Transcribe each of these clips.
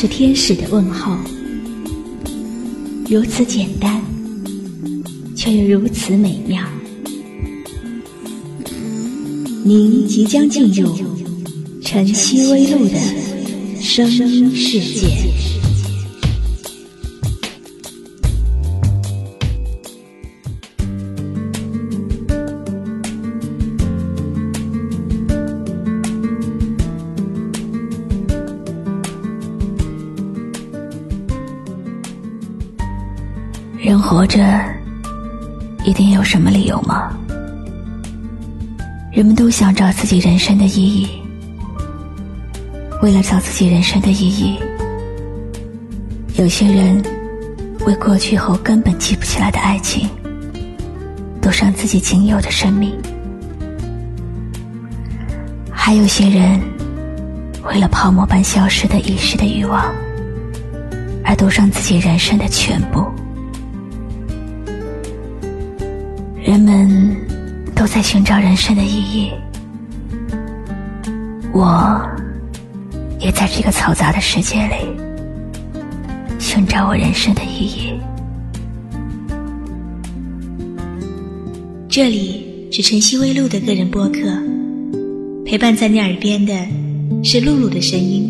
是天使的问候，如此简单，却又如此美妙。您即将进入晨曦微露的声世界。活着，一定有什么理由吗？人们都想找自己人生的意义。为了找自己人生的意义，有些人为过去后根本记不起来的爱情，赌上自己仅有的生命；还有些人为了泡沫般消失的一时的欲望，而赌上自己人生的全部。们。都在寻找人生的意义，我也在这个嘈杂的世界里寻找我人生的意义。这里是晨曦微露的个人播客，陪伴在你耳边的是露露的声音。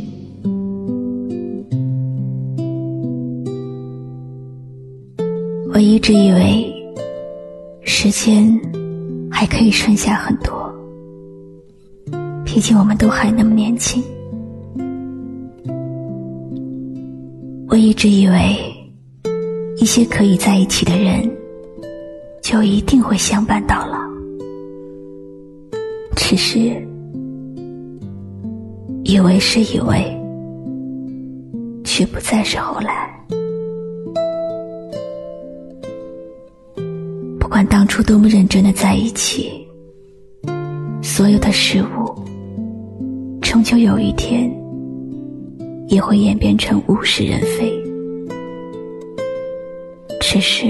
我一直以为时间。还可以剩下很多，毕竟我们都还那么年轻。我一直以为，一些可以在一起的人，就一定会相伴到老。只是，以为是以为，却不再是后来。当初多么认真的在一起，所有的事物，终究有一天也会演变成物是人非。只是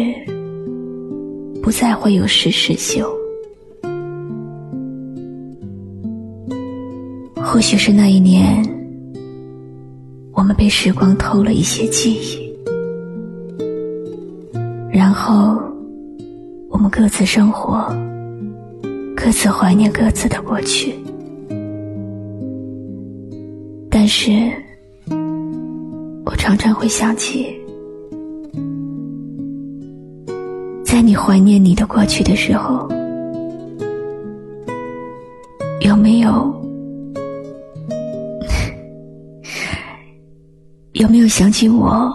不再会有事事休。或许是那一年，我们被时光偷了一些记忆，然后。我们各自生活，各自怀念各自的过去。但是，我常常会想起，在你怀念你的过去的时候，有没有 有没有想起我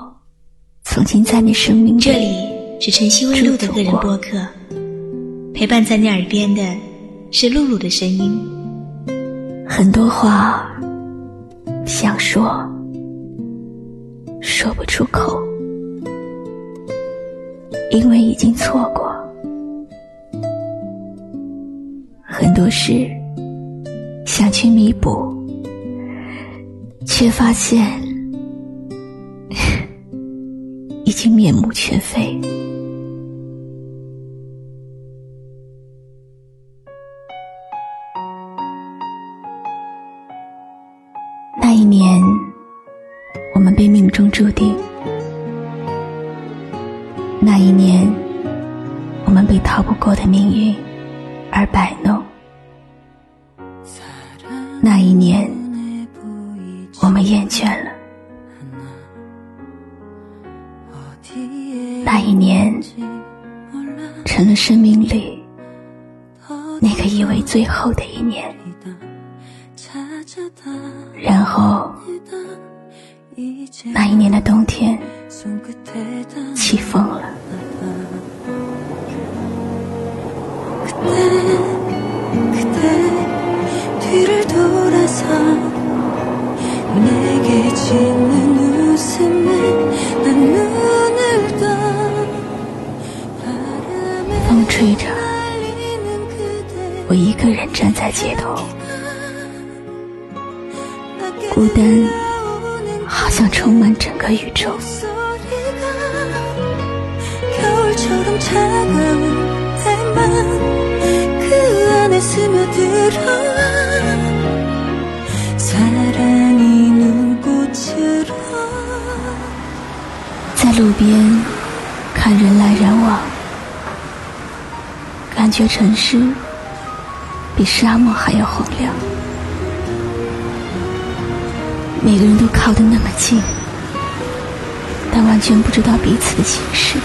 曾经在你生命这里？是晨曦微露的个人播客，陪伴在你耳边的是露露的声音。很多话想说，说不出口，因为已经错过。很多事想去弥补，却发现 已经面目全非。一年，我们被命中注定，那一年，我们被逃不过的命运而摆弄；那一年，我们厌倦了；那一年，成了生命里那个以为最后的一年，然后那一年的冬天起风了。风吹着，我一个人站在街头。个宇宙。在路边看人来人往，感觉城市比沙漠还要洪亮。每个人都靠得那么近，但完全不知道彼此的心事。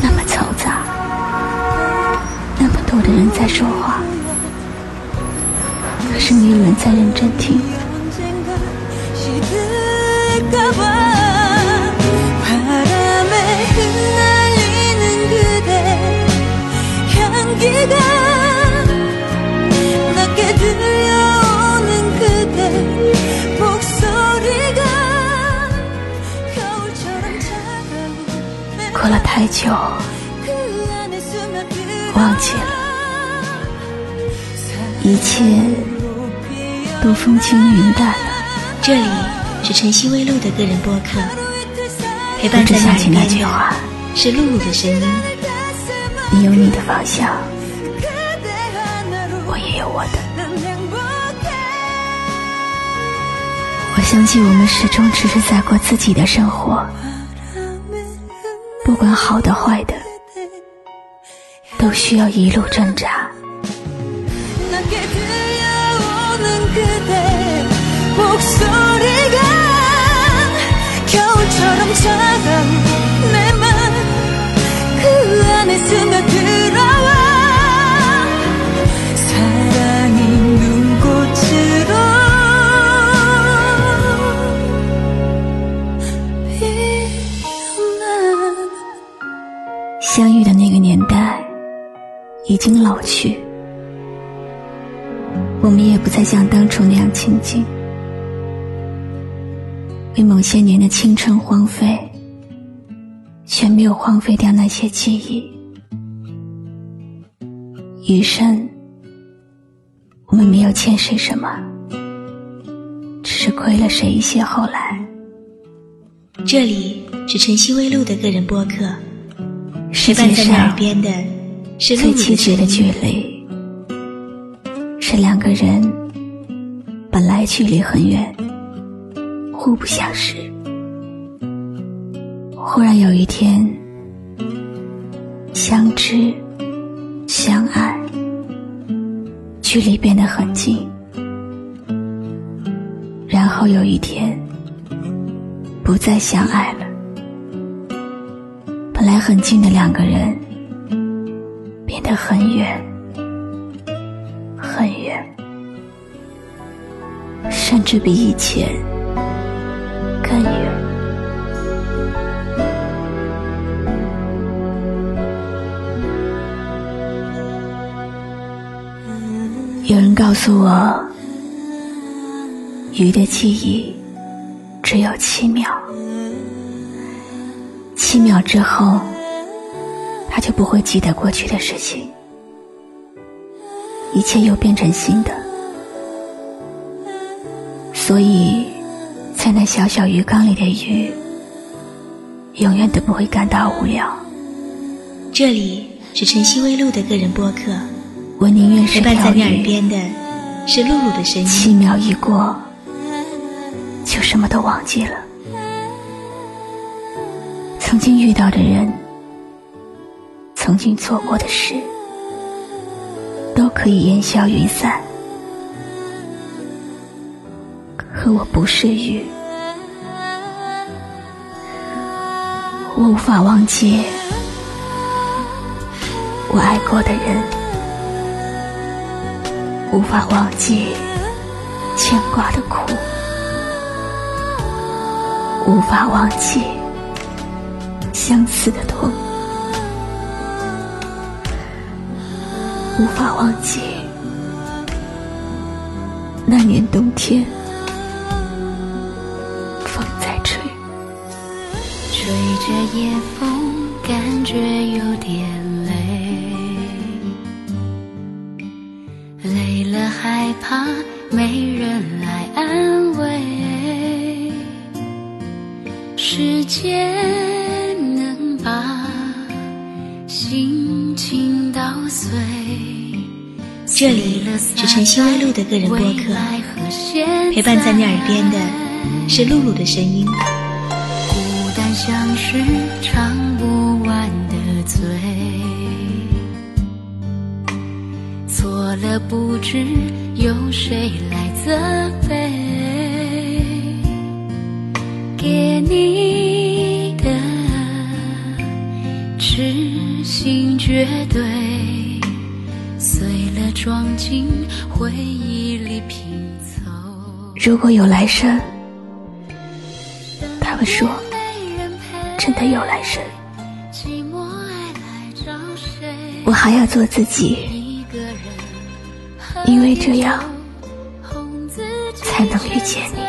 那么嘈杂，那么多的人在说话，可是没有人在认真听。忘记了，一切都风轻云淡了。这里是晨曦微露的个人播客，陪伴在你那句话是露露的声音。你有你的方向，我也有我的。我相信我们始终只是在过自己的生活。不管好的坏的，都需要一路挣扎。经老去，我们也不再像当初那样亲近。为某些年的青春荒废，却没有荒废掉那些记忆。余生，我们没有欠谁什么，只是亏了谁一些。后来，这里是晨曦微露的个人播客。陪伴在你耳边的是最崎岖的距离，是两个人本来距离很远，互不相识，忽然有一天相知相爱，距离变得很近，然后有一天不再相爱了。本来很近的两个人，变得很远，很远，甚至比以前更远。有人告诉我，鱼的记忆只有七秒。七秒之后，他就不会记得过去的事情，一切又变成新的。所以，在那小小鱼缸里的鱼，永远都不会感到无聊。这里是晨曦微露的个人播客，我宁愿是陪伴在你耳边的，是露露的声音。七秒一过，就什么都忘记了。曾经遇到的人，曾经做过的事，都可以烟消云散。可我不是鱼，我无法忘记我爱过的人，无法忘记牵挂的苦，无法忘记。相思的痛，无法忘记。那年冬天，风在吹，吹着夜风，感觉有点累。累了害怕没人来安慰，时间这里是晨曦微露的个人播客，陪伴在你耳边的是露露的声音。孤单像是唱不完的醉，错了不知由谁来责备。给你的痴心绝对。碎了，装进回忆里拼凑。如果有来生，他们说真的有来生，我还要做自己，因为这样才能遇见你。